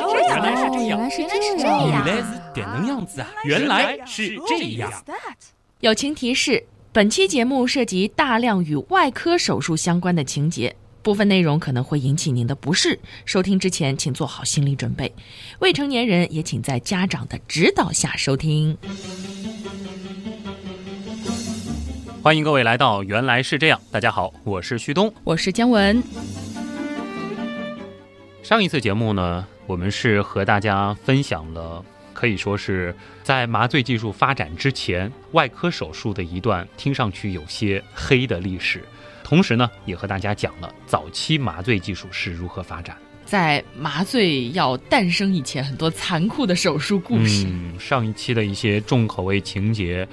来是这样，原来是这样，原来是原来是这样，原来是点能样子啊！原来是这样。友情提示：本期节目涉及大量与外科手术相关的情节，部分内容可能会引起您的不适。收听之前，请做好心理准备。未成年人也请在家长的指导下收听。欢迎各位来到原来是这样。大家好，我是旭东。我是姜文。上一次节目呢，我们是和大家分享了可以说是在麻醉技术发展之前，外科手术的一段听上去有些黑的历史。同时呢，也和大家讲了早期麻醉技术是如何发展。在麻醉要诞生以前，很多残酷的手术故事。嗯，上一期的一些重口味情节，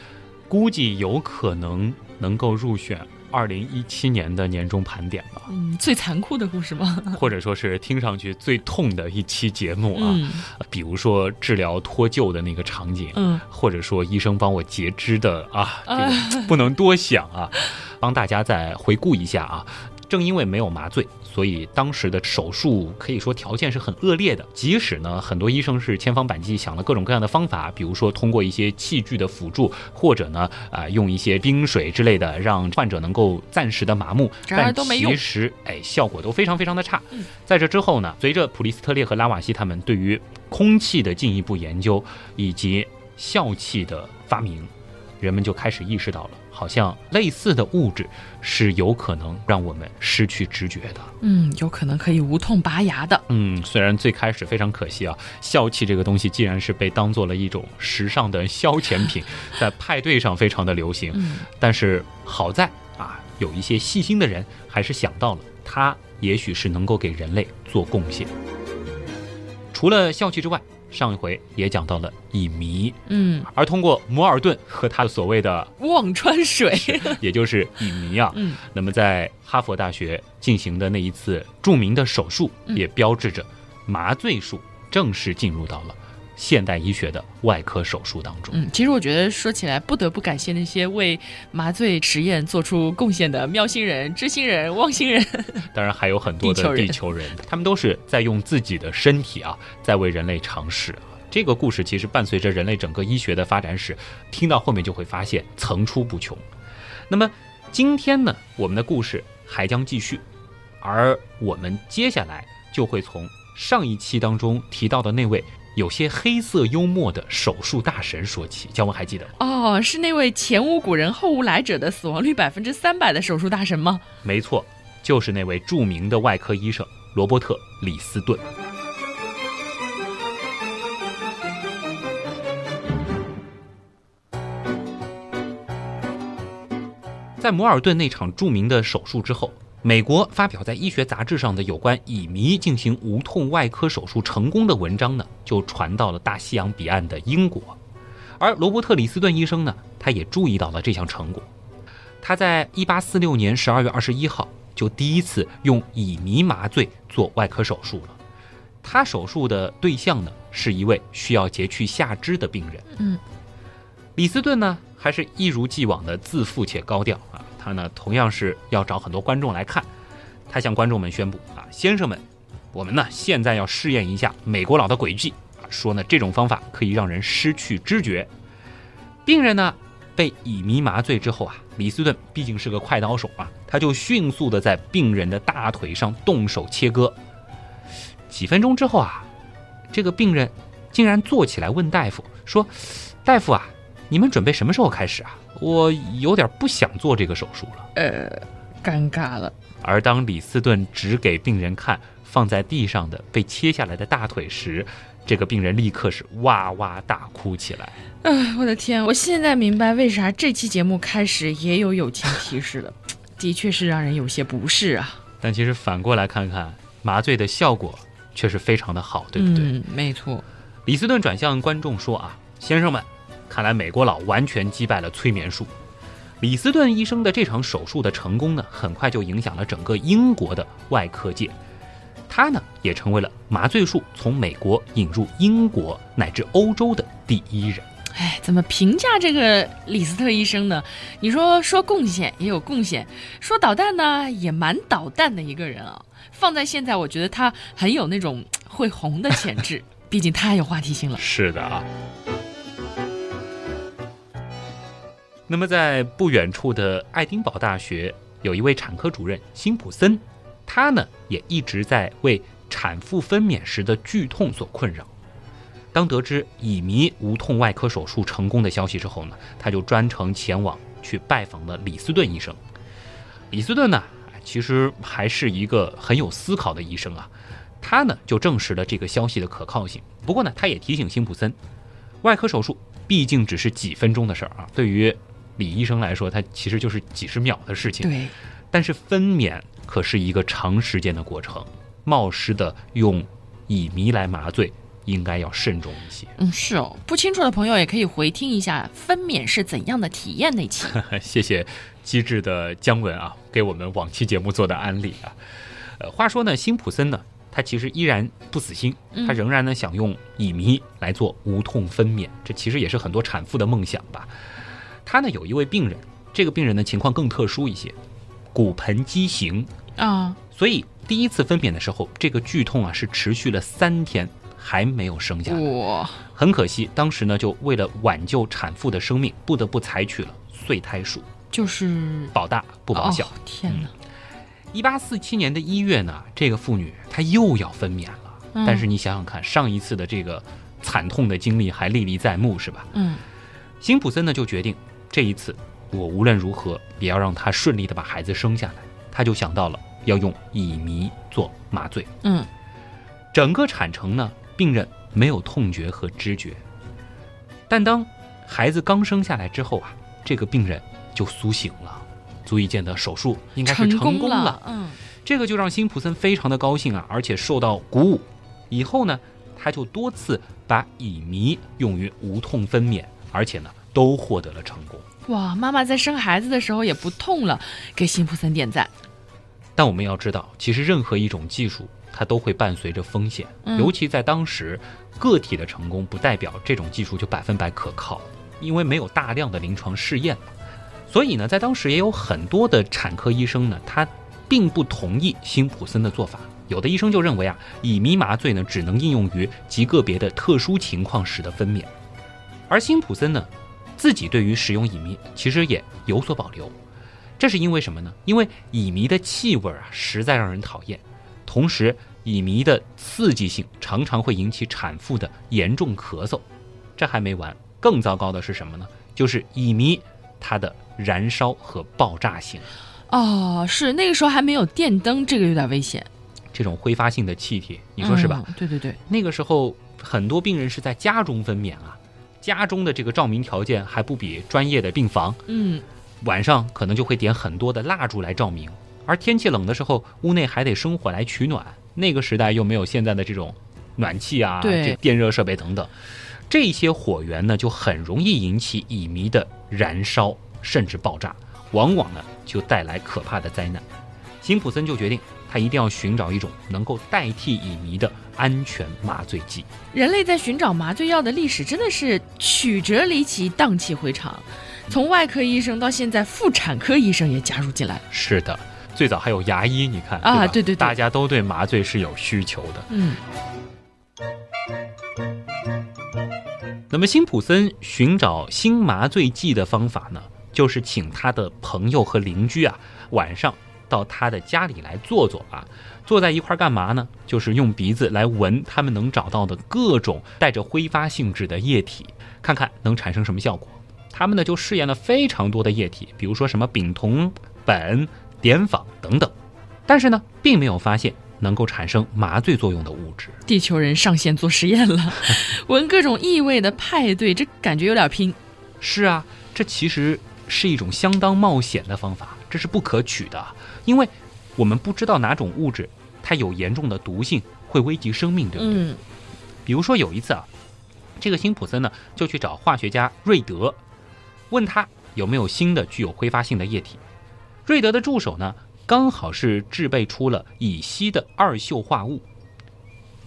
估计有可能能够入选二零一七年的年终盘点吧，嗯，最残酷的故事吗？或者说是听上去最痛的一期节目啊。嗯比如说治疗脱臼的那个场景，嗯，或者说医生帮我截肢的啊，这啊个不能多想啊。帮大家再回顾一下啊，正因为没有麻醉，所以当时的手术可以说条件是很恶劣的。即使呢，很多医生是千方百计想了各种各样的方法，比如说通过一些器具的辅助，或者呢，啊、用一些冰水之类的，让患者能够暂时的麻木，但都没用其实，哎，效果都非常非常的差。嗯在这之后呢，随着普利斯特列和拉瓦锡他们对于空气的进一步研究，以及笑气的发明，人们就开始意识到了，好像类似的物质是有可能让我们失去知觉的。嗯，有可能可以无痛拔牙的。嗯，虽然最开始非常可惜啊，笑气这个东西既然是被当做了一种时尚的消遣品，在派对上非常的流行，嗯但是好在啊，有一些细心的人还是想到了它也许是能够给人类做贡献。除了笑气之外，上一回也讲到了乙醚，嗯，而通过摩尔顿和他的所谓的忘川水。也就是乙醚啊，嗯。那么在哈佛大学进行的那一次著名的手术，嗯。也标志着麻醉术正式进入到了现代医学的外科手术当中。嗯，其实我觉得说起来，不得不感谢那些为麻醉实验做出贡献的喵星人、知星人、汪星人。当然还有很多的地球人地球人，他们都是在用自己的身体啊，在为人类尝试。这个故事其实伴随着人类整个医学的发展史，听到后面就会发现层出不穷。那么今天呢，我们的故事还将继续，而我们接下来就会从上一期当中提到的那位有些黑色幽默的手术大神说起。姜文还记得吗？哦，是那位前无古人后无来者的死亡率百分之三百的手术大神吗？没错，就是那位著名的外科医生罗伯特·李斯顿。在摩尔顿那场著名的手术之后，美国发表在医学杂志上的有关乙醚进行无痛外科手术成功的文章呢，就传到了大西洋彼岸的英国。而罗伯特·李斯顿医生呢，他也注意到了这项成果。他在1846年12月21号就第一次用乙醚麻醉做外科手术了。他手术的对象呢，是一位需要截去下肢的病人。嗯，李斯顿呢，还是一如既往的自负且高调啊。他呢，同样是要找很多观众来看。他向观众们宣布啊，先生们，我们呢现在要试验一下美国佬的诡计，说呢这种方法可以让人失去知觉。病人呢被乙醚麻醉之后啊，李斯顿毕竟是个快刀手啊，他就迅速的在病人的大腿上动手切割。几分钟之后啊，这个病人竟然坐起来问大夫说：“大夫啊，你们准备什么时候开始啊？我有点不想做这个手术了。呃，尴尬了。”而当李斯顿指给病人看放在地上的被切下来的大腿时，这个病人立刻是哇哇大哭起来。啊，我的天！我现在明白为啥这期节目开始也有友情提示了，的确是让人有些不适啊。但其实反过来看看，麻醉的效果却是非常的好，对不对？嗯，没错。李斯顿转向观众说：“啊，先生们，看来美国佬完全击败了催眠术。”李斯顿医生的这场手术的成功呢，很快就影响了整个英国的外科界。他呢，也成为了麻醉术从美国引入英国乃至欧洲的第一人。哎，怎么评价这个李斯特医生呢？你说说贡献也有贡献，说捣蛋呢也蛮捣蛋的一个人啊。放在现在，我觉得他很有那种会红的潜质，毕竟太有话题性了。是的啊。那么，在不远处的爱丁堡大学，有一位产科主任辛普森，他呢也一直在为产妇分娩时的剧痛所困扰。当得知乙醚无痛外科手术成功的消息之后呢，他就专程前往去拜访了李斯顿医生。李斯顿呢，其实还是一个很有思考的医生啊，他呢就证实了这个消息的可靠性。不过呢，他也提醒辛普森，外科手术毕竟只是几分钟的事儿啊，对于李医生来说，他其实就是几十秒的事情。对，但是分娩可是一个长时间的过程，冒失的用乙醚来麻醉。应该要慎重一些。嗯，是哦，不清楚的朋友也可以回听一下分娩是怎样的体验那期。谢谢机智的姜文啊，给我们往期节目做的安利啊。呃，话说呢，辛普森呢，他其实依然不死心，他仍然呢想用乙醚来做无痛分娩，这其实也是很多产妇的梦想吧。他呢有一位病人，这个病人的情况更特殊一些，骨盆畸形啊，所以第一次分娩的时候，这个剧痛啊是持续了三天。还没有生下来，很可惜，当时呢就为了挽救产妇的生命，不得不采取了碎胎术，就是保大不保小。天哪！一八四七年的一月呢，这个妇女她又要分娩了，但是你想想看，上一次的这个惨痛的经历还历历在目，是吧？嗯。辛普森呢就决定，这一次我无论如何也要让他顺利的把孩子生下来。他就想到了要用乙醚做麻醉。嗯。整个产程呢。病人没有痛觉和知觉，但当孩子刚生下来之后啊，这个病人就苏醒了，足以见得手术应该是成功了。嗯，这个就让辛普森非常的高兴啊，而且受到鼓舞。以后呢，他就多次把乙醚用于无痛分娩，而且呢，都获得了成功。哇，妈妈在生孩子的时候也不痛了，给辛普森点赞。但我们要知道，其实任何一种技术。它都会伴随着风险，尤其在当时，个体的成功不代表这种技术就百分百可靠，因为没有大量的临床试验。所以呢，在当时也有很多的产科医生呢，他并不同意辛普森的做法。有的医生就认为啊，乙醚麻醉呢，只能应用于极个别的特殊情况时的分娩。而辛普森呢，自己对于使用乙醚其实也有所保留。这是因为什么呢？因为乙醚的气味啊，实在让人讨厌，同时。乙醚的刺激性常常会引起产妇的严重咳嗽，这还没完，更糟糕的是什么呢？就是乙醚它的燃烧和爆炸性。哦，是那个时候还没有电灯，这个有点危险。这种挥发性的气体，你说是吧？对对对，那个时候很多病人是在家中分娩啊，家中的这个照明条件还不比专业的病房。嗯，晚上可能就会点很多的蜡烛来照明，而天气冷的时候，屋内还得生火来取暖。那个时代又没有现在的这种暖气啊，这电热设备等等，这些火源呢就很容易引起乙醚的燃烧甚至爆炸，往往呢就带来可怕的灾难。辛普森就决定，他一定要寻找一种能够代替乙醚的安全麻醉剂。人类在寻找麻醉药的历史真的是曲折离奇、荡气回肠，从外科医生到现在妇产科医生也加入进来。是的。最早还有牙医，你看啊，对对对，大家都对麻醉是有需求的。嗯。那么辛普森寻找新麻醉剂的方法呢，就是请他的朋友和邻居啊，晚上到他的家里来坐坐啊，坐在一块儿干嘛呢？就是用鼻子来闻他们能找到的各种带着挥发性质的液体，看看能产生什么效果。他们呢就试验了非常多的液体，比如说什么丙酮、苯。碘仿等等，但是呢，并没有发现能够产生麻醉作用的物质。地球人上线做实验了，闻各种异味的派对，这感觉有点拼。是啊，这其实是一种相当冒险的方法，这是不可取的，因为我们不知道哪种物质它有严重的毒性，会危及生命，对不对？嗯。比如说有一次啊，这个辛普森呢就去找化学家瑞德，问他有没有新的具有挥发性的液体。瑞德的助手呢，刚好是制备出了乙烯的二溴化物。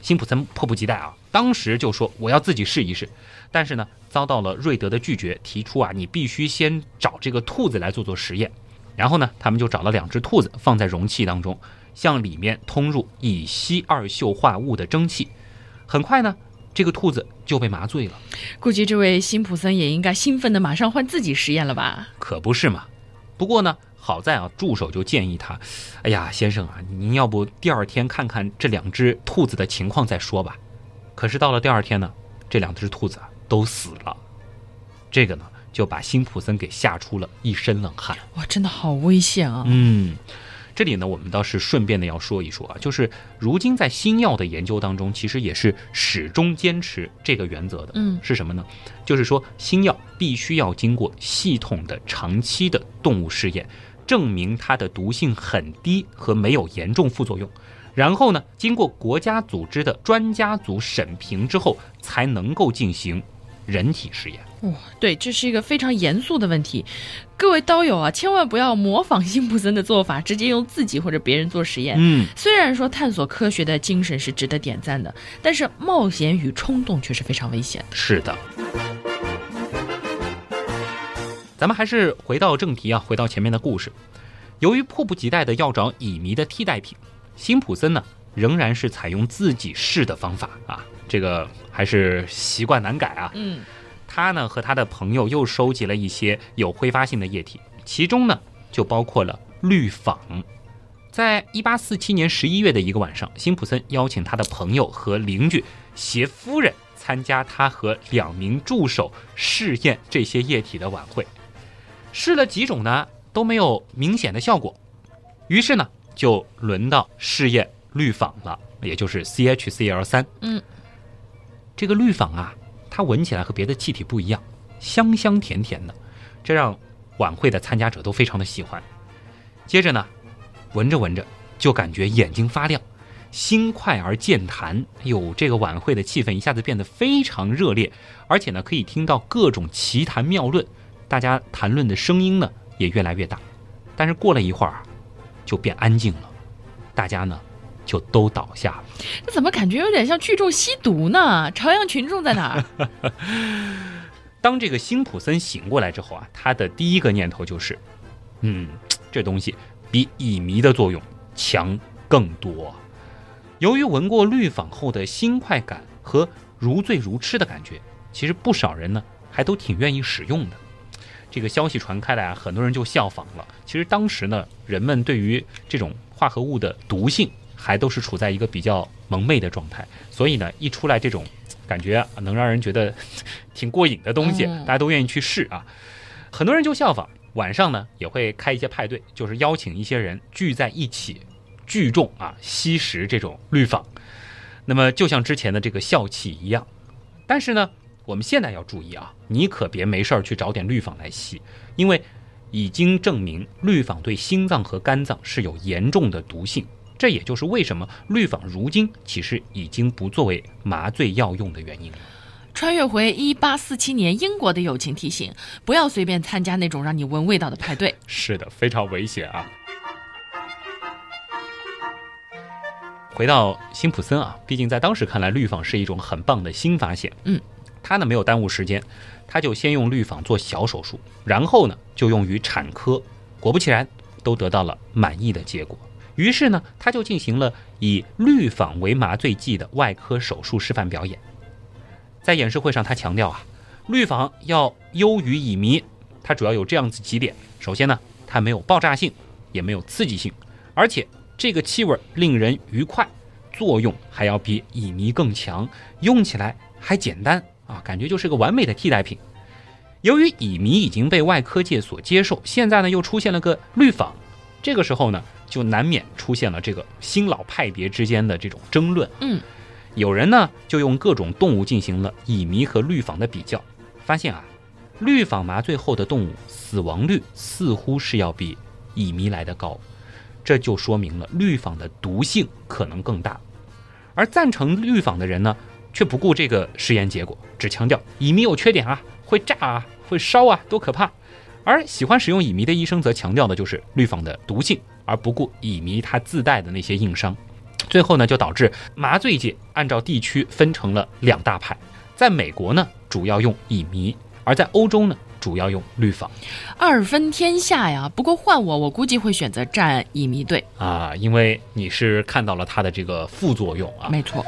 辛普森迫不及待啊，当时就说我要自己试一试，但是呢，遭到了瑞德的拒绝，提出啊，你必须先找这个兔子来做做实验。然后呢，他们就找了两只兔子放在容器当中，向里面通入乙烯二溴化物的蒸汽，很快呢，这个兔子就被麻醉了。估计这位辛普森也应该兴奋的马上换自己实验了吧？可不是嘛。不过呢，好在啊，助手就建议他：“哎呀，先生啊，您要不第二天看看这两只兔子的情况再说吧。”可是到了第二天呢，这两只兔子啊都死了。这个呢，就把辛普森给吓出了一身冷汗。哇，真的好危险啊！嗯，这里呢，我们倒是顺便的要说一说啊，就是如今在新药的研究当中，其实也是始终坚持这个原则的。嗯，是什么呢？就是说新药必须要经过系统的、长期的动物试验，证明它的毒性很低和没有严重副作用。然后呢，经过国家组织的专家组审评之后，才能够进行人体实验。哇，对，这是一个非常严肃的问题。各位刀友啊，千万不要模仿辛普森的做法，直接用自己或者别人做实验。嗯，虽然说探索科学的精神是值得点赞的，但是冒险与冲动却是非常危险的。是的。咱们还是回到正题啊，回到前面的故事。由于迫不及待的要找乙醚的替代品，辛普森呢仍然是采用自己试的方法啊，这个还是习惯难改啊。嗯，他呢和他的朋友又收集了一些有挥发性的液体，其中呢就包括了氯仿。在一八四七年十一月的一个晚上，辛普森邀请他的朋友和邻居携夫人参加他和两名助手试验这些液体的晚会。试了几种呢，都没有明显的效果，于是呢，就轮到试验氯仿了，也就是 CHCl 三。嗯，这个氯仿啊，它闻起来和别的气体不一样，香香甜甜的，这让晚会的参加者都非常的喜欢。接着呢，闻着闻着就感觉眼睛发亮，心快而健谈。哎呦，这个晚会的气氛一下子变得非常热烈，而且呢，可以听到各种奇谈妙论。大家谈论的声音呢也越来越大，但是过了一会儿，就变安静了，大家呢就都倒下了。这怎么感觉有点像聚众吸毒呢？朝阳群众在哪儿？当这个辛普森醒过来之后啊，他的第一个念头就是，嗯，这东西比乙醚的作用强更多。由于闻过氯仿后的新快感和如醉如痴的感觉，其实不少人呢还都挺愿意使用的。这个消息传开来啊，很多人就效仿了。其实当时呢，人们对于这种化合物的毒性还都是处在一个比较蒙昧的状态，所以呢，一出来这种感觉能让人觉得挺过瘾的东西，嗯大家都愿意去试啊。很多人就效仿，晚上呢也会开一些派对，就是邀请一些人聚在一起，聚众啊吸食这种氯仿。那么就像之前的这个笑气一样，但是呢。我们现在要注意啊，你可别没事儿去找点氯仿来吸，因为已经证明氯仿对心脏和肝脏是有严重的毒性。这也就是为什么氯仿如今其实已经不作为麻醉药用的原因了。穿越回一八四七年，英国的友情提醒：不要随便参加那种让你闻味道的派对。是的，非常危险啊！回到辛普森啊，毕竟在当时看来，氯仿是一种很棒的新发现。嗯。他呢没有耽误时间，他就先用氯仿做小手术，然后呢就用于产科。果不其然，都得到了满意的结果。于是呢，他就进行了以氯仿为麻醉剂的外科手术示范表演。在演示会上，他强调啊，氯仿要优于乙醚，它主要有这样子几点：首先呢，它没有爆炸性，也没有刺激性，而且这个气味令人愉快，作用还要比乙醚更强，用起来还简单。啊，感觉就是个完美的替代品。由于乙醚已经被外科界所接受，现在呢又出现了个氯仿，这个时候呢就难免出现了这个新老派别之间的这种争论。嗯，有人呢就用各种动物进行了乙醚和氯仿的比较，发现啊，氯仿麻醉后的动物死亡率似乎是要比乙醚来的高，这就说明了氯仿的毒性可能更大。而赞成氯仿的人呢？却不顾这个实验结果，只强调乙醚有缺点啊，会炸啊，会烧啊，多可怕！而喜欢使用乙醚的医生则强调的就是氯仿的毒性，而不顾乙醚它自带的那些硬伤。最后呢，就导致麻醉界按照地区分成了两大派。在美国呢，主要用乙醚；而在欧洲呢，主要用氯仿二分天下呀。不过换我，我估计会选择站乙醚队。啊，因为你是看到了它的这个副作用啊。没错，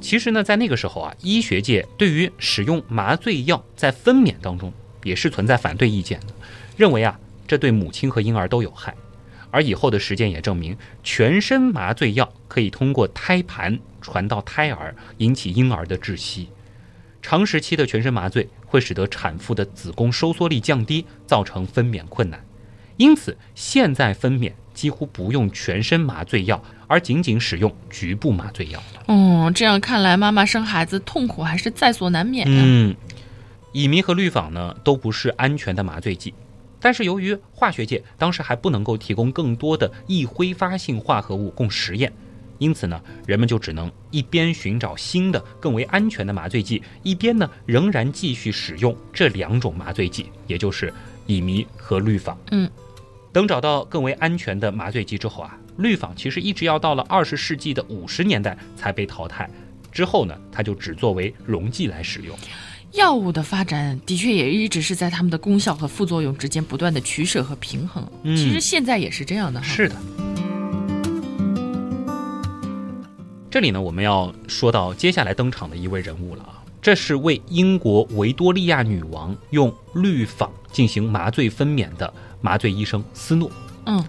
其实呢，在那个时候啊，医学界对于使用麻醉药在分娩当中也是存在反对意见的，认为啊，这对母亲和婴儿都有害。而以后的实践也证明，全身麻醉药可以通过胎盘传到胎儿，引起婴儿的窒息。长时期的全身麻醉会使得产妇的子宫收缩力降低，造成分娩困难。因此，现在分娩几乎不用全身麻醉药，而仅仅使用局部麻醉药。嗯，这样看来，妈妈生孩子痛苦还是在所难免的。嗯，乙醚和氯仿呢，都不是安全的麻醉剂。但是由于化学界当时还不能够提供更多的易挥发性化合物供实验，因此呢，人们就只能一边寻找新的更为安全的麻醉剂，一边呢仍然继续使用这两种麻醉剂，也就是乙醚和氯仿。嗯，等找到更为安全的麻醉剂之后啊，氯仿其实一直要到了二十世纪的五十年代才被淘汰，之后呢，它就只作为溶剂来使用。药物的发展的确也一直是在它们的功效和副作用之间不断的取舍和平衡。嗯其实现在也是这样的哈。是的。这里呢，我们要说到接下来登场的一位人物了啊，这是为英国维多利亚女王用氯仿进行麻醉分娩的麻醉医生斯诺。嗯，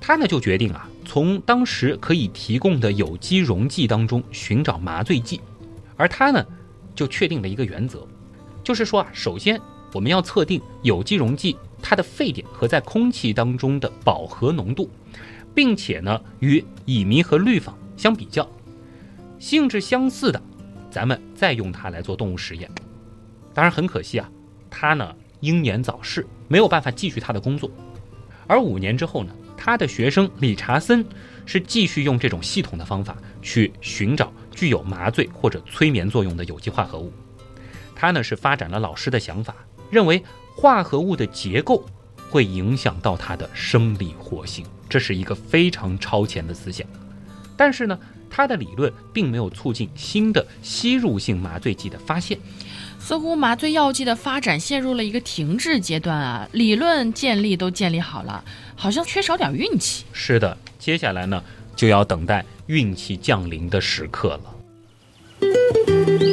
他呢就决定啊，从当时可以提供的有机溶剂当中寻找麻醉剂，而他呢就确定了一个原则，就是说啊，首先我们要测定有机溶剂它的沸点和在空气当中的饱和浓度，并且呢与乙醚和氯仿相比较，性质相似的，咱们再用它来做动物实验。当然很可惜啊，他呢英年早逝，没有办法继续他的工作。而五年之后呢，他的学生理查森是继续用这种系统的方法去寻找具有麻醉或者催眠作用的有机化合物。他呢是发展了老师的想法，认为化合物的结构会影响到它的生理活性，这是一个非常超前的思想。但是呢，他的理论并没有促进新的吸入性麻醉剂的发现。似乎麻醉药剂的发展陷入了一个停滞阶段啊，理论建立都建立好了，好像缺少点运气。是的，接下来呢就要等待运气降临的时刻了。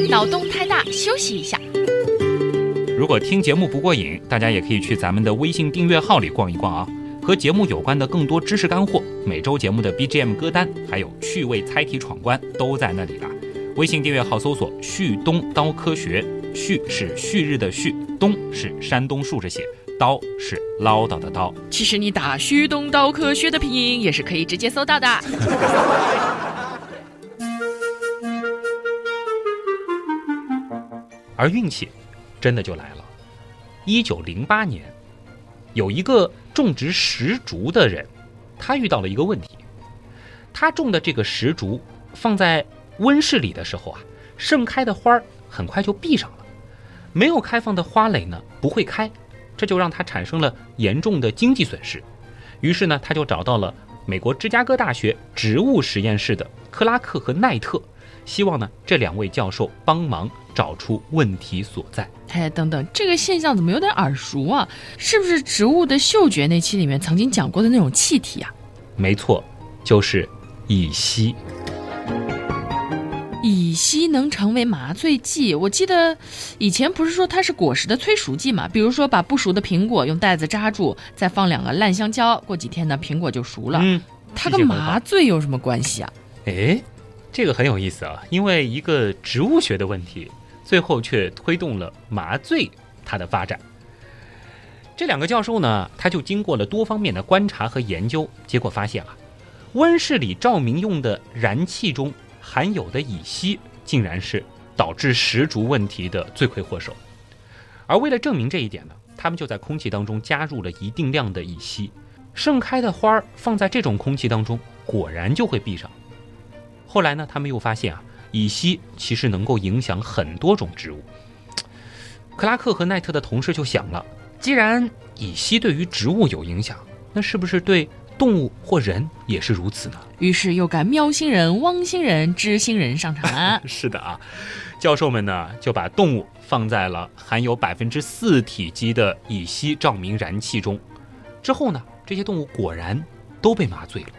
脑洞太大，休息一下。如果听节目不过瘾，大家也可以去咱们的微信订阅号里逛一逛啊，和节目有关的更多知识干货，每周节目的 BGM 歌单，还有趣味猜题闯关都在那里啦。微信订阅号搜索“旭东刀科学”，旭是旭日的旭，东是山东竖着写，刀是唠叨的刀。其实你打“旭东刀科学”的拼音也是可以直接搜到的。而运气真的就来了。一九零八年，有一个种植石竹的人，他遇到了一个问题。他种的这个石竹放在温室里的时候啊，盛开的花儿很快就闭上了，没有开放的花蕾呢不会开，这就让他产生了严重的经济损失。于是呢，他就找到了美国芝加哥大学植物实验室的克拉克和奈特，希望呢这两位教授帮忙找出问题所在。哎，等等，这个现象怎么有点耳熟啊？是不是植物的嗅觉那期里面曾经讲过的那种气体啊？没错，就是乙烯。乙烯能成为麻醉剂，我记得以前不是说它是果实的催熟剂嘛？比如说把不熟的苹果用袋子扎住，再放两个烂香蕉，过几天呢苹果就熟了。嗯，它跟麻醉有什么关系啊？哎，这个很有意思啊，因为一个植物学的问题，最后却推动了麻醉它的发展。这两个教授呢，他就经过了多方面的观察和研究，结果发现啊，温室里照明用的燃气中含有的乙烯，竟然是导致石竹问题的罪魁祸首。而为了证明这一点呢，他们就在空气当中加入了一定量的乙烯，盛开的花儿放在这种空气当中，果然就会闭上。后来呢，他们又发现啊，乙烯其实能够影响很多种植物。克拉克和奈特的同事就想了，既然乙烯对于植物有影响，那是不是对动物或人也是如此呢？于是又赶喵星人、汪星人、知星人上场了。是的啊，教授们呢就把动物放在了含有百分之四体积的乙烯照明燃气中，之后呢，这些动物果然都被麻醉了。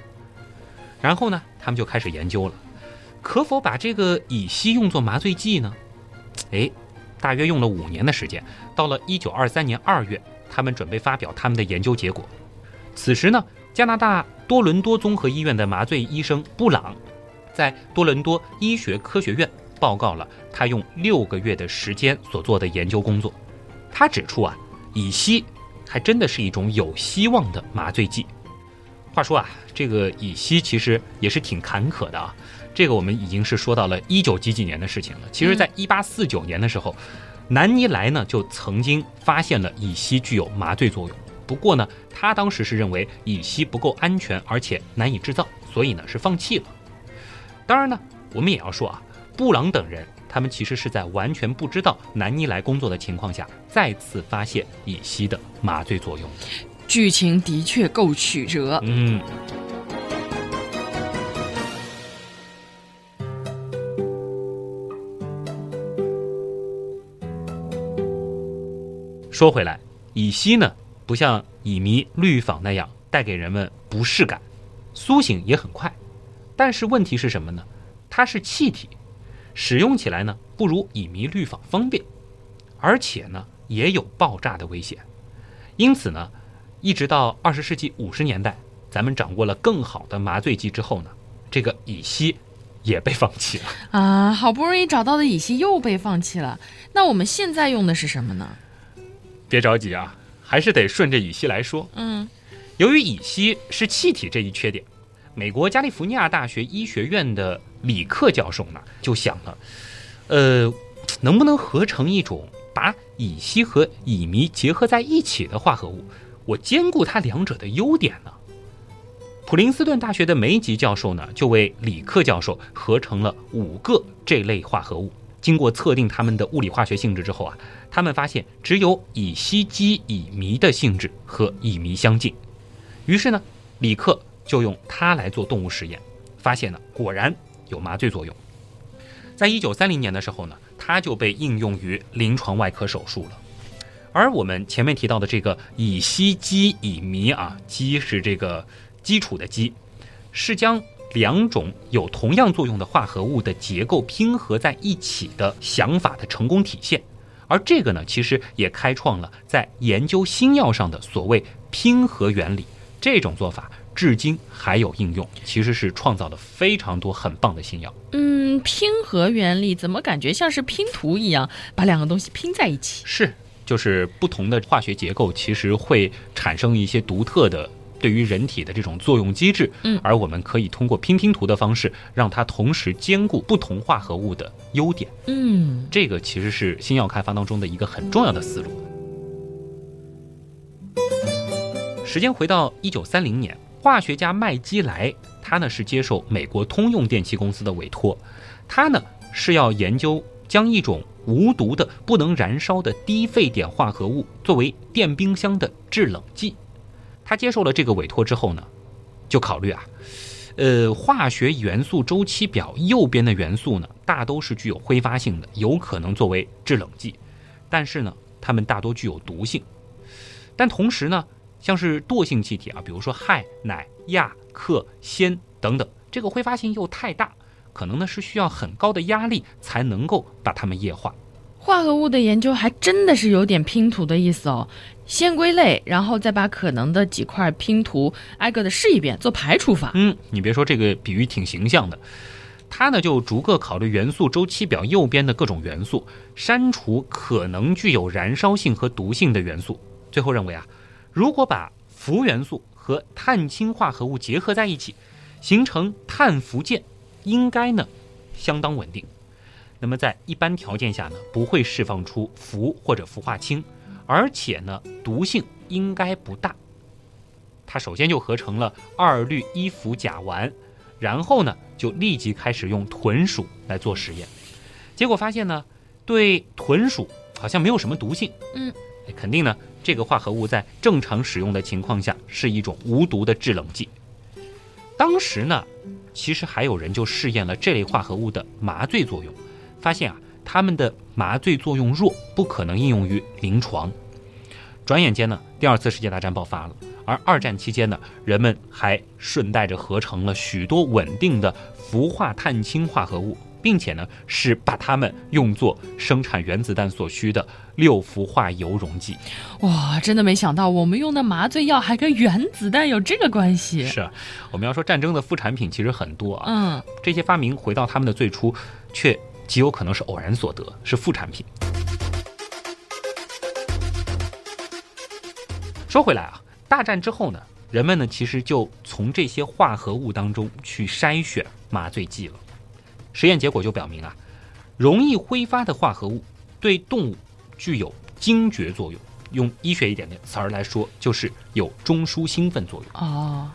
然后呢，他们就开始研究了，可否把这个乙烯用作麻醉剂呢？哎，大约用了五年的时间，到了一九二三年二月，他们准备发表他们的研究结果。此时呢，加拿大多伦多综合医院的麻醉医生布朗，在多伦多医学科学院报告了他用六个月的时间所做的研究工作。他指出啊，乙烯还真的是一种有希望的麻醉剂。话说啊，这个乙烯其实也是挺坎坷的啊。这个我们已经是说到了一九几几年的事情了。其实，在一八四九年的时候，南尼莱呢就曾经发现了乙烯具有麻醉作用。不过呢，他当时是认为乙烯不够安全，而且难以制造，所以呢是放弃了。当然呢，我们也要说啊，布朗等人他们其实是在完全不知道南尼莱工作的情况下，再次发现乙烯的麻醉作用。剧情的确够曲折。嗯。说回来，乙烯呢，不像乙醚、氯仿那样带给人们不适感，苏醒也很快。但是问题是什么呢？它是气体，使用起来呢不如乙醚、氯仿方便，而且呢也有爆炸的危险。因此呢。一直到二十世纪五十年代，咱们掌握了更好的麻醉剂之后呢，这个乙烯也被放弃了啊！好不容易找到的乙烯又被放弃了。那我们现在用的是什么呢？别着急啊，还是得顺着乙烯来说。嗯，由于乙烯是气体这一缺点，美国加利福尼亚大学医学院的里克教授呢就想了，呃，能不能合成一种把乙烯和乙醚结合在一起的化合物？我兼顾它两者的优点呢。普林斯顿大学的梅吉教授呢，就为里克教授合成了五个这类化合物。经过测定它们的物理化学性质之后啊，他们发现只有乙烯基乙醚的性质和乙醚相近。于是呢，里克就用它来做动物实验，发现呢果然有麻醉作用。在一九三零年的时候呢，它就被应用于临床外科手术了。而我们前面提到的这个乙烯基乙醚啊，基是这个基础的基，是将两种有同样作用的化合物的结构拼合在一起的想法的成功体现。而这个呢，其实也开创了在研究新药上的所谓拼合原理。这种做法至今还有应用，其实是创造了非常多很棒的新药。嗯，拼合原理怎么感觉像是拼图一样，把两个东西拼在一起？是。就是不同的化学结构，其实会产生一些独特的对于人体的这种作用机制。嗯，而我们可以通过拼拼图的方式，让它同时兼顾不同化合物的优点。嗯，这个其实是新药开发当中的一个很重要的思路。时间回到一九三零年，化学家麦基莱，他呢是接受美国通用电气公司的委托，他呢是要研究将一种。无毒的、不能燃烧的低沸点化合物作为电冰箱的制冷剂，他接受了这个委托之后呢，就考虑啊，呃，化学元素周期表右边的元素呢，大都是具有挥发性的，有可能作为制冷剂，但是呢，它们大多具有毒性。但同时呢，像是惰性气体啊，比如说氦、氖、氩、氪、氙等等，这个挥发性又太大。可能呢是需要很高的压力才能够把它们液化。化合物的研究还真的是有点拼图的意思哦，先归类，然后再把可能的几块拼图挨个的试一遍，做排除法。嗯，你别说这个比喻挺形象的。他呢就逐个考虑元素周期表右边的各种元素，删除可能具有燃烧性和毒性的元素。最后认为啊，如果把氟元素和碳氢化合物结合在一起，形成碳氟键。应该呢，相当稳定。那么在一般条件下呢，不会释放出氟或者氟化氢，而且呢，毒性应该不大。它首先就合成了二氯一氟甲烷，然后呢，就立即开始用豚鼠来做实验。结果发现呢，对豚鼠好像没有什么毒性。嗯，肯定呢，这个化合物在正常使用的情况下是一种无毒的制冷剂。当时呢。其实还有人就试验了这类化合物的麻醉作用，发现啊，它们的麻醉作用弱，不可能应用于临床。转眼间呢，第二次世界大战爆发了，而二战期间呢，人们还顺带着合成了许多稳定的氟化碳氢化合物。并且呢，是把它们用作生产原子弹所需的六氟化铀溶剂。哇，真的没想到我们用的麻醉药还跟原子弹有这个关系。是啊，我们要说战争的副产品其实很多啊。嗯，这些发明回到他们的最初，却极有可能是偶然所得，是副产品。说回来啊，大战之后呢，人们呢其实就从这些化合物当中去筛选麻醉剂了。实验结果就表明啊，容易挥发的化合物对动物具有惊厥作用。用医学一点的词儿来说，就是有中枢兴奋作用。哦，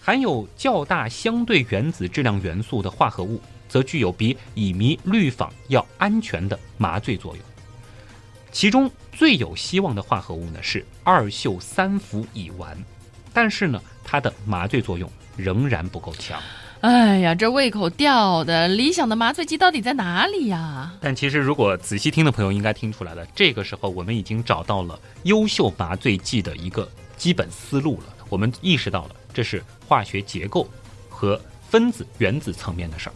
含有较大相对原子质量元素的化合物，则具有比乙醚氯仿要安全的麻醉作用。其中最有希望的化合物呢是二溴三氟乙烷，但是呢，它的麻醉作用仍然不够强。哎呀，这胃口吊的！理想的麻醉剂到底在哪里呀？但其实，如果仔细听的朋友应该听出来了，这个时候我们已经找到了优秀麻醉剂的一个基本思路了。我们意识到了，这是化学结构和分子、原子层面的事儿。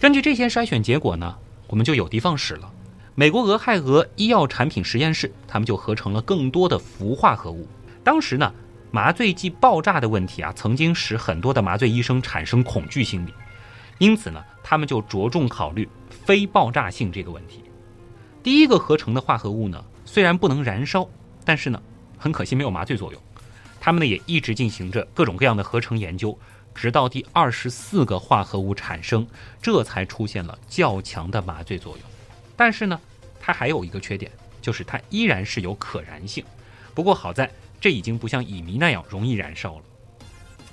根据这些筛选结果呢，我们就有的放矢了。美国俄亥俄医药产品实验室，他们就合成了更多的氟化合物。当时呢。麻醉剂爆炸的问题啊，曾经使很多的麻醉医生产生恐惧心理，因此呢，他们就着重考虑非爆炸性这个问题。第一个合成的化合物呢，虽然不能燃烧，但是呢，很可惜没有麻醉作用。他们呢也一直进行着各种各样的合成研究，直到第二十四个化合物产生，这才出现了较强的麻醉作用。但是呢，它还有一个缺点，就是它依然是有可燃性。不过好在。这已经不像乙醚那样容易燃烧了。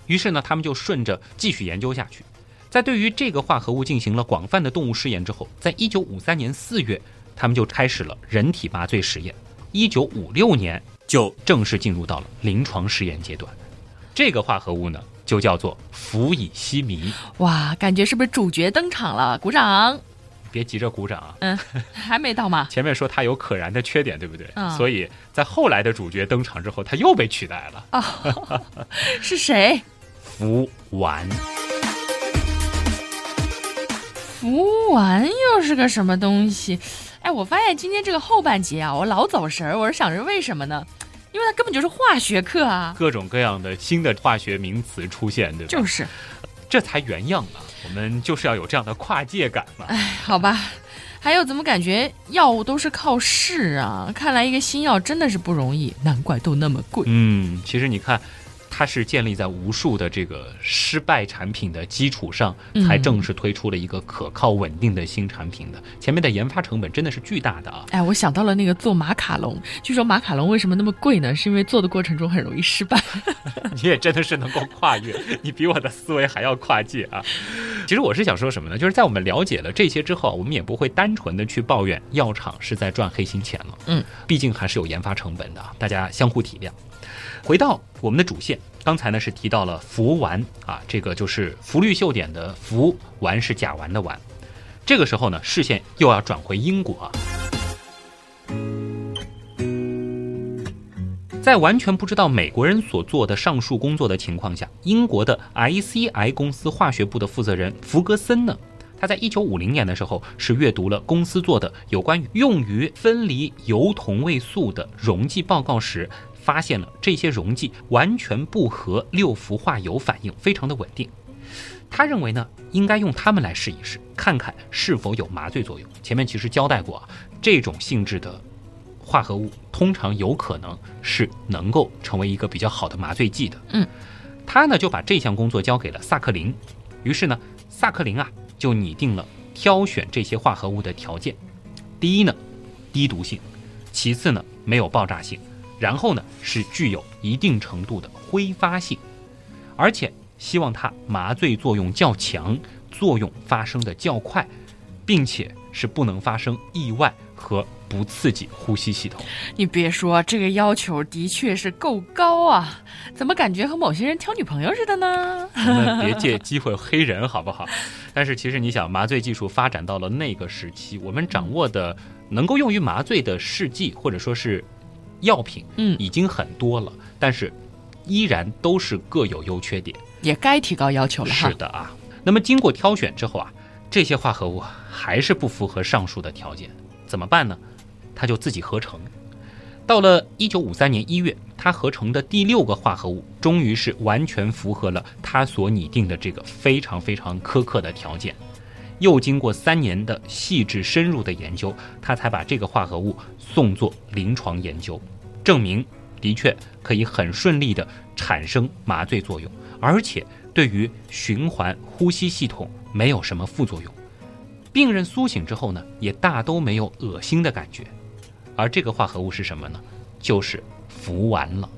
于是呢，他们就顺着继续研究下去。在对于这个化合物进行了广泛的动物试验之后，在一九五三年四月，他们就开始了人体麻醉实验。一九五六年就正式进入到了临床试验阶段。这个化合物呢，就叫做氟乙烯醚。哇，感觉是不是主角登场了？鼓掌。别急着鼓掌啊！嗯，还没到吗？前面说他有可燃的缺点，对不对？嗯。所以在后来的主角登场之后，他又被取代了。哦，是谁？氟烷。氟烷又是个什么东西？哎，我发现今天这个后半节啊，我老走神儿。我是想着为什么呢？因为它根本就是化学课啊，各种各样的新的化学名词出现，对吧？就是，这才原样啊。我们就是要有这样的跨界感嘛。哎，好吧，还有怎么感觉药物都是靠试啊？看来一个新药真的是不容易，难怪都那么贵。嗯，其实你看。它是建立在无数的这个失败产品的基础上，才正式推出了一个可靠稳定的新产品的。前面的研发成本真的是巨大的啊！哎，我想到了那个做马卡龙，据说马卡龙为什么那么贵呢？是因为做的过程中很容易失败。你也真的是能够跨越，你比我的思维还要跨界啊！其实我是想说什么呢？就是在我们了解了这些之后，我们也不会单纯的去抱怨药厂是在赚黑心钱了。嗯，毕竟还是有研发成本的，大家相互体谅。回到我们的主线，刚才呢是提到了氟烷啊，这个就是氟氯溴碘的氟，烷是甲烷的烷。这个时候呢，视线又要转回英国，在完全不知道美国人所做的上述工作的情况下，英国的 ICI 公司化学部的负责人弗格森呢，他在一九五零年的时候是阅读了公司做的有关于用于分离铀同位素的溶剂报告时。发现了这些溶剂完全不和六氟化铀反应，非常的稳定。他认为呢，应该用它们来试一试，看看是否有麻醉作用。前面其实交代过啊，这种性质的化合物通常有可能是能够成为一个比较好的麻醉剂的。嗯，他呢就把这项工作交给了萨克林。于是呢，萨克林啊就拟定了挑选这些化合物的条件：第一呢，低毒性；其次呢，没有爆炸性。然后呢，是具有一定程度的挥发性，而且希望它麻醉作用较强，作用发生的较快，并且是不能发生意外和不刺激呼吸系统。你别说，这个要求的确是够高啊！怎么感觉和某些人挑女朋友似的呢？我们别借机会黑人好不好？但是其实你想，麻醉技术发展到了那个时期，我们掌握的能够用于麻醉的试剂或者说是药品，嗯，已经很多了，但是依然都是各有优缺点，也该提高要求了哈。是的啊。那么经过挑选之后啊，这些化合物还是不符合上述的条件，怎么办呢？它就自己合成。到了一九五三年一月，它合成的第六个化合物，终于是完全符合了它所拟定的这个非常非常苛刻的条件。又经过三年的细致深入的研究，他才把这个化合物送做临床研究，证明的确可以很顺利的产生麻醉作用，而且对于循环呼吸系统没有什么副作用。病人苏醒之后呢，也大都没有恶心的感觉。而这个化合物是什么呢？就是服丸了，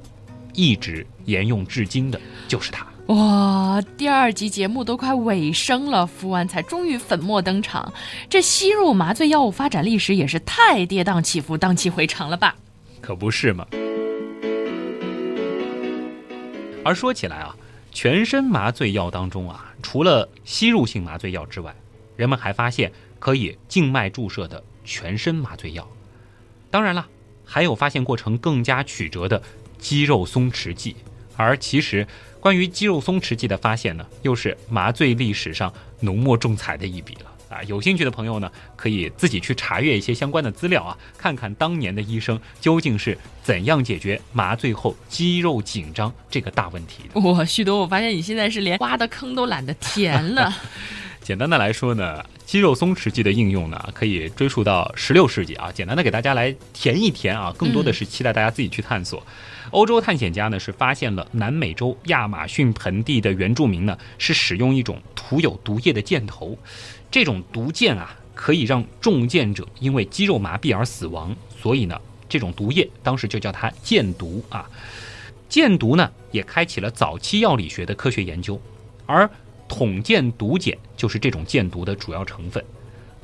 一直沿用至今的就是它。哇，第二集节目都快尾声了，福安才终于粉墨登场。这吸入麻醉药物发展历史也是太跌宕起伏、荡气回肠了吧？可不是嘛。而说起来啊，全身麻醉药当中啊，除了吸入性麻醉药之外，人们还发现可以静脉注射的全身麻醉药。当然了，还有发现过程更加曲折的肌肉松弛剂。而其实，关于肌肉松弛剂的发现呢，又是麻醉历史上浓墨重彩的一笔了啊！有兴趣的朋友呢，可以自己去查阅一些相关的资料啊，看看当年的医生究竟是怎样解决麻醉后肌肉紧张这个大问题的。哇，旭东，我发现你现在是连挖的坑都懒得填了。简单的来说呢，肌肉松弛剂的应用呢，可以追溯到十六世纪啊。简单的给大家来填一填啊，更多的是期待大家自己去探索。欧洲探险家呢是发现了南美洲亚马逊盆地的原住民呢是使用一种涂有毒液的箭头，这种毒箭啊可以让中箭者因为肌肉麻痹而死亡，所以呢这种毒液当时就叫它箭毒啊。箭毒呢也开启了早期药理学的科学研究，而统箭毒碱就是这种箭毒的主要成分。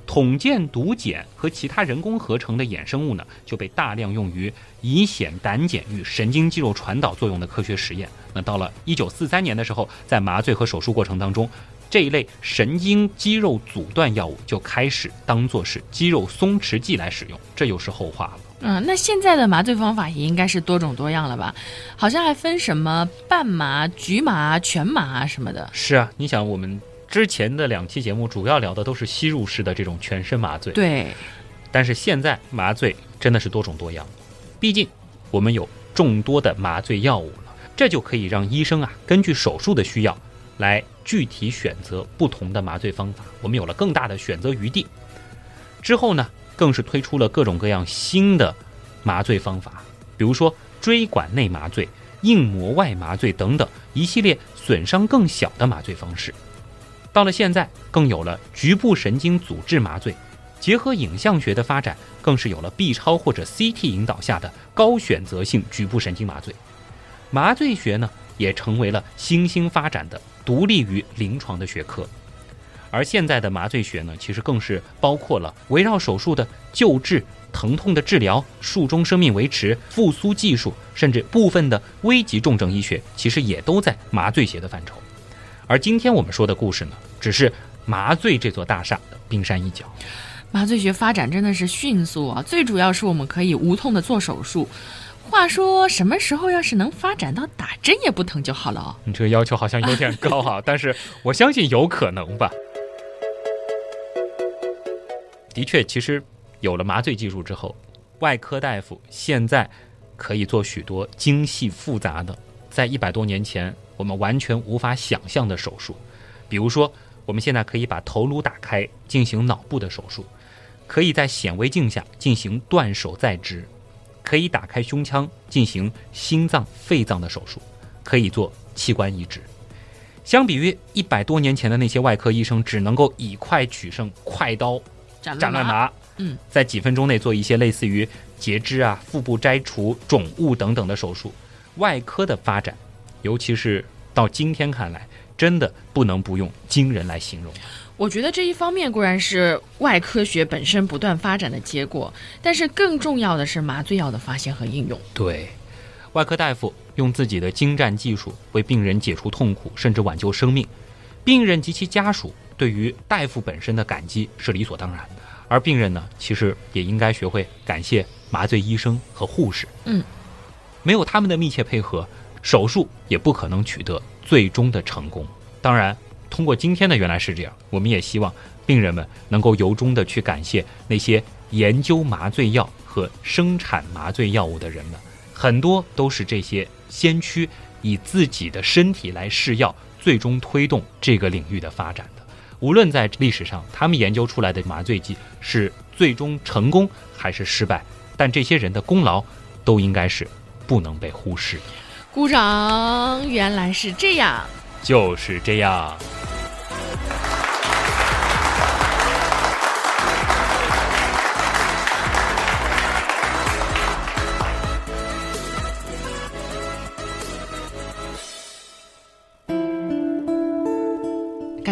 统箭毒碱和其他人工合成的衍生物呢，就被大量用于乙酰胆碱与神经肌肉传导作用的科学实验。那到了一九四三年的时候，在麻醉和手术过程当中，这一类神经肌肉阻断药物就开始当做是肌肉松弛剂来使用，这又是后话了。嗯，那现在的麻醉方法也应该是多种多样了吧？好像还分什么半麻、局麻、全麻什么的。是啊，你想我们。之前的两期节目主要聊的都是吸入式的这种全身麻醉，对。但是现在麻醉真的是多种多样，毕竟我们有众多的麻醉药物了，这就可以让医生啊根据手术的需要来具体选择不同的麻醉方法，我们有了更大的选择余地。之后呢，更是推出了各种各样新的麻醉方法，比如说椎管内麻醉、硬膜外麻醉等等一系列损伤更小的麻醉方式。到了现在，更有了局部神经阻滞麻醉，结合影像学的发展，更是有了 B 超或者 CT 引导下的高选择性局部神经麻醉。麻醉学呢，也成为了新兴发展的独立于临床的学科。而现在的麻醉学呢，其实更是包括了围绕手术的救治、疼痛的治疗、术中生命维持、复苏技术，甚至部分的危急重症医学，其实也都在麻醉学的范畴。而今天我们说的故事呢，只是麻醉这座大厦的冰山一角。麻醉学发展真的是迅速啊！最主要是我们可以无痛的做手术。话说什么时候要是能发展到打针也不疼就好了哦？你这个要求好像有点高哈，但是我相信有可能吧。的确，其实有了麻醉技术之后，外科大夫现在可以做许多精细复杂的，在一百多年前。我们完全无法想象的手术，比如说，我们现在可以把头颅打开进行脑部的手术，可以在显微镜下进行断手再植，可以打开胸腔进行心脏、肺脏的手术，可以做器官移植。相比于一百多年前的那些外科医生，只能够以快取胜，快刀斩乱麻，嗯，在几分钟内做一些类似于截肢啊、腹部摘除肿物等等的手术，外科的发展。尤其是到今天看来，真的不能不用惊人来形容。我觉得这一方面固然是外科学本身不断发展的结果，但是更重要的是麻醉药的发现和应用。对，外科大夫用自己的精湛技术为病人解除痛苦，甚至挽救生命。病人及其家属对于大夫本身的感激是理所当然的，而病人呢，其实也应该学会感谢麻醉医生和护士。嗯，没有他们的密切配合，手术也不可能取得最终的成功。当然，通过今天的原来是这样，我们也希望病人们能够由衷的去感谢那些研究麻醉药和生产麻醉药物的人们，很多都是这些先驱以自己的身体来试药。最终推动这个领域的发展的，无论在历史上他们研究出来的麻醉剂是最终成功还是失败，但这些人的功劳都应该是不能被忽视。鼓掌，原来是这样，就是这样。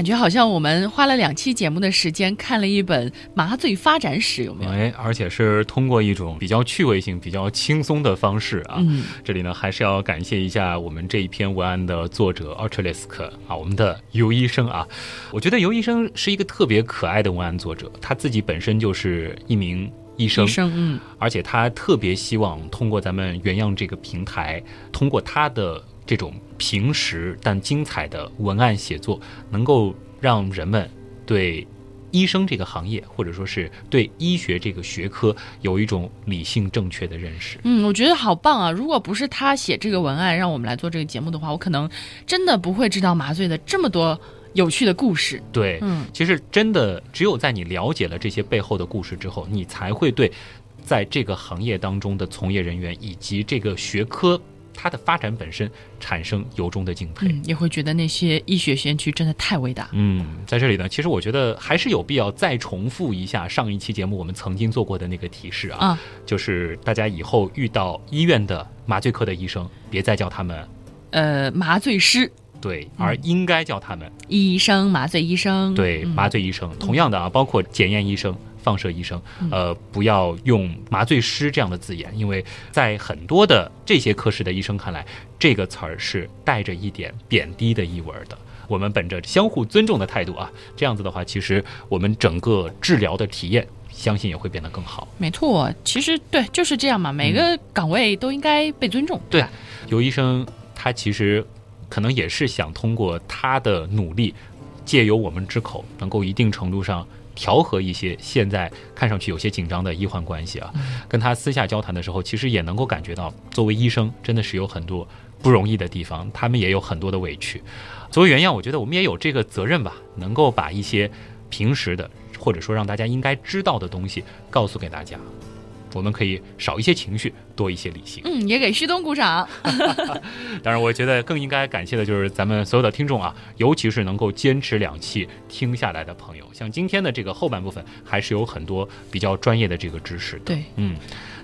感觉好像我们花了两期节目的时间看了一本麻醉发展史，有没有？哎，而且是通过一种比较趣味性、比较轻松的方式啊。嗯，这里呢还是要感谢一下我们这一篇文案的作者 l t r a l i s k 啊，我们的尤医生啊。我觉得尤医生是一个特别可爱的文案作者，他自己本身就是一名医生，医生，嗯，而且他特别希望通过咱们原样这个平台，通过他的。这种平实但精彩的文案写作，能够让人们对医生这个行业，或者说是对医学这个学科，有一种理性正确的认识。嗯，我觉得好棒啊！如果不是他写这个文案，让我们来做这个节目的话，我可能真的不会知道麻醉的这么多有趣的故事。对，嗯，其实真的只有在你了解了这些背后的故事之后，你才会对在这个行业当中的从业人员以及这个学科。它的发展本身产生由衷的敬佩，也会觉得那些医学先驱真的太伟大。嗯，在这里呢，其实我觉得还是有必要再重复一下上一期节目我们曾经做过的那个提示啊，就是大家以后遇到医院的麻醉科的医生，别再叫他们呃麻醉师，对，而应该叫他们医生、麻醉医生，对，麻醉医生。同样的啊，包括检验医生。放射医生，呃，不要用麻醉师这样的字眼，因为在很多的这些科室的医生看来，这个词儿是带着一点贬低的意味的。我们本着相互尊重的态度啊，这样子的话，其实我们整个治疗的体验，相信也会变得更好。没错，其实对，就是这样嘛。每个岗位都应该被尊重。对，有医生他其实可能也是想通过他的努力，借由我们之口，能够一定程度上。调和一些现在看上去有些紧张的医患关系啊，跟他私下交谈的时候，其实也能够感觉到，作为医生真的是有很多不容易的地方，他们也有很多的委屈。作为原样，我觉得我们也有这个责任吧，能够把一些平时的或者说让大家应该知道的东西告诉给大家。我们可以少一些情绪，多一些理性。嗯，也给旭东鼓掌。当然，我觉得更应该感谢的就是咱们所有的听众啊，尤其是能够坚持两期听下来的朋友。像今天的这个后半部分，还是有很多比较专业的这个知识的。对，嗯。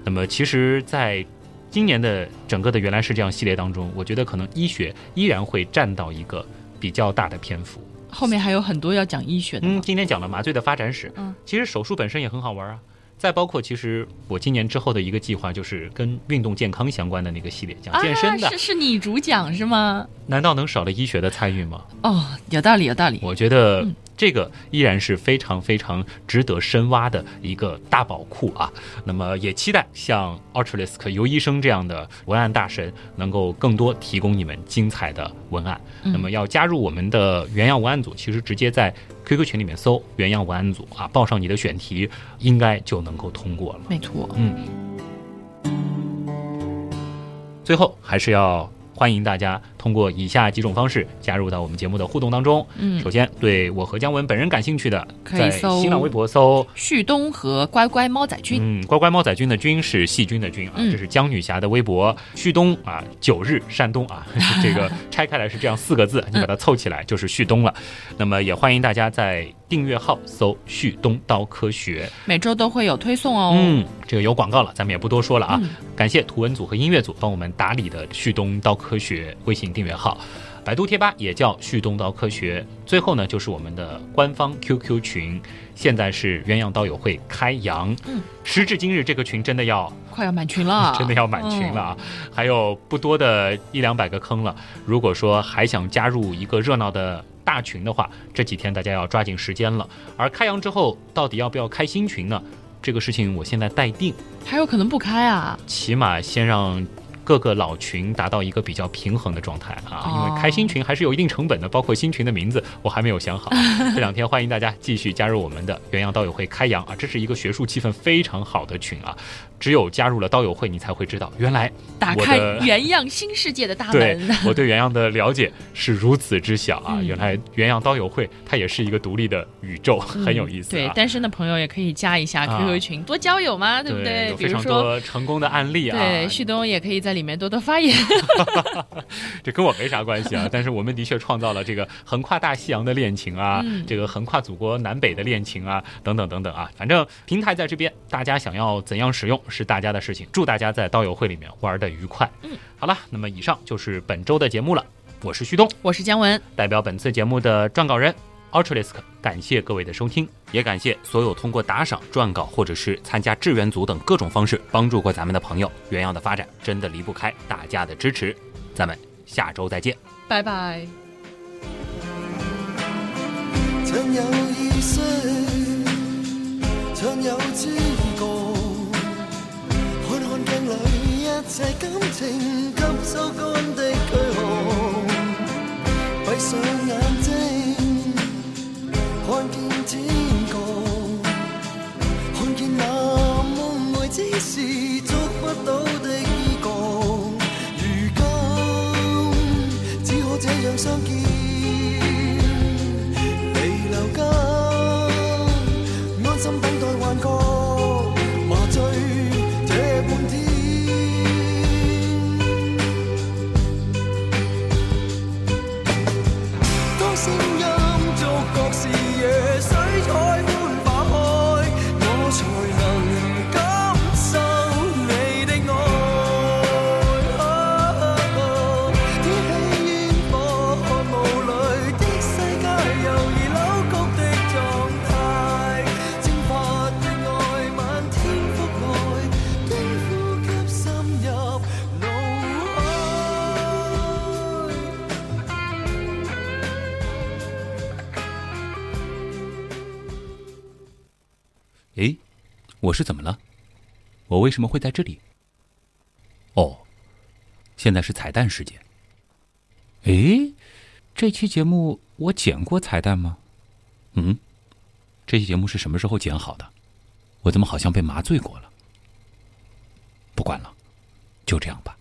那么，其实，在今年的整个的原来是这样系列当中，我觉得可能医学依然会占到一个比较大的篇幅。后面还有很多要讲医学的。嗯，今天讲了麻醉的发展史。嗯，其实手术本身也很好玩啊。再包括，其实我今年之后的一个计划就是跟运动健康相关的那个系列，讲健身的。是是你主讲是吗？难道能少了医学的参与吗？哦，有道理，有道理。我觉得。这个依然是非常非常值得深挖的一个大宝库啊！那么也期待像 Ultralisk 尤医生这样的文案大神能够更多提供你们精彩的文案。那么要加入我们的原样文案组，其实直接在 QQ 群里面搜“原样文案组”啊，报上你的选题，应该就能够通过了。没错，嗯。最后还是要。欢迎大家通过以下几种方式加入到我们节目的互动当中。嗯，首先对我和姜文本人感兴趣的，可以搜新浪微博搜旭东和乖乖猫仔君。嗯，乖乖猫仔君的君是细菌的菌啊，这是姜女侠的微博。旭东啊，九日山东啊，这个 拆开来是这样四个字，你把它凑起来就是旭东了。那么也欢迎大家在订阅号搜旭东刀科学，每周都会有推送哦。嗯，这个有广告了，咱们也不多说了啊。感谢图文组和音乐组帮我们打理的旭东刀科。科学微信订阅号，百度贴吧也叫旭东刀科学。最后呢，就是我们的官方 QQ 群，现在是鸳鸯刀友会开阳。嗯，时至今日，这个群真的要快要满群了，真的要满群了啊！还有不多的一两百个坑了。如果说还想加入一个热闹的大群的话，这几天大家要抓紧时间了。而开阳之后，到底要不要开新群呢？这个事情我现在待定，还有可能不开啊。起码先让。各个老群达到一个比较平衡的状态啊，因为开新群还是有一定成本的，包括新群的名字我还没有想好。这两天欢迎大家继续加入我们的元阳道友会开阳啊，这是一个学术气氛非常好的群啊。只有加入了刀友会，你才会知道原来打开 原样新世界的大门。对，我对原样的了解是如此之小啊！原来原样刀友会它也是一个独立的宇宙，很有意思。对，单身的朋友也可以加一下 QQ 群，多交友嘛，对不对？有非常多成功的案例啊。对，旭东也可以在里面多多发言。这跟我没啥关系啊，但是我们的确创造了这个横跨大西洋的恋情啊，这个横跨祖国南北的恋情啊，等等等等啊。反正平台在这边，大家想要怎样使用？是大家的事情，祝大家在刀友会里面玩的愉快。嗯，好了，那么以上就是本周的节目了。我是旭东，我是姜文，代表本次节目的撰稿人 Ultralisk，感谢各位的收听，也感谢所有通过打赏、撰稿或者是参加志愿组等各种方式帮助过咱们的朋友。原样的发展真的离不开大家的支持，咱们下周再见，拜拜。镜里一切感情吸收干的躯壳，闭上眼睛，看见天国，看见那梦外之事捉不到的依觉。如今只可这样相见，我是怎么了？我为什么会在这里？哦，现在是彩蛋时间。诶，这期节目我剪过彩蛋吗？嗯，这期节目是什么时候剪好的？我怎么好像被麻醉过了？不管了，就这样吧。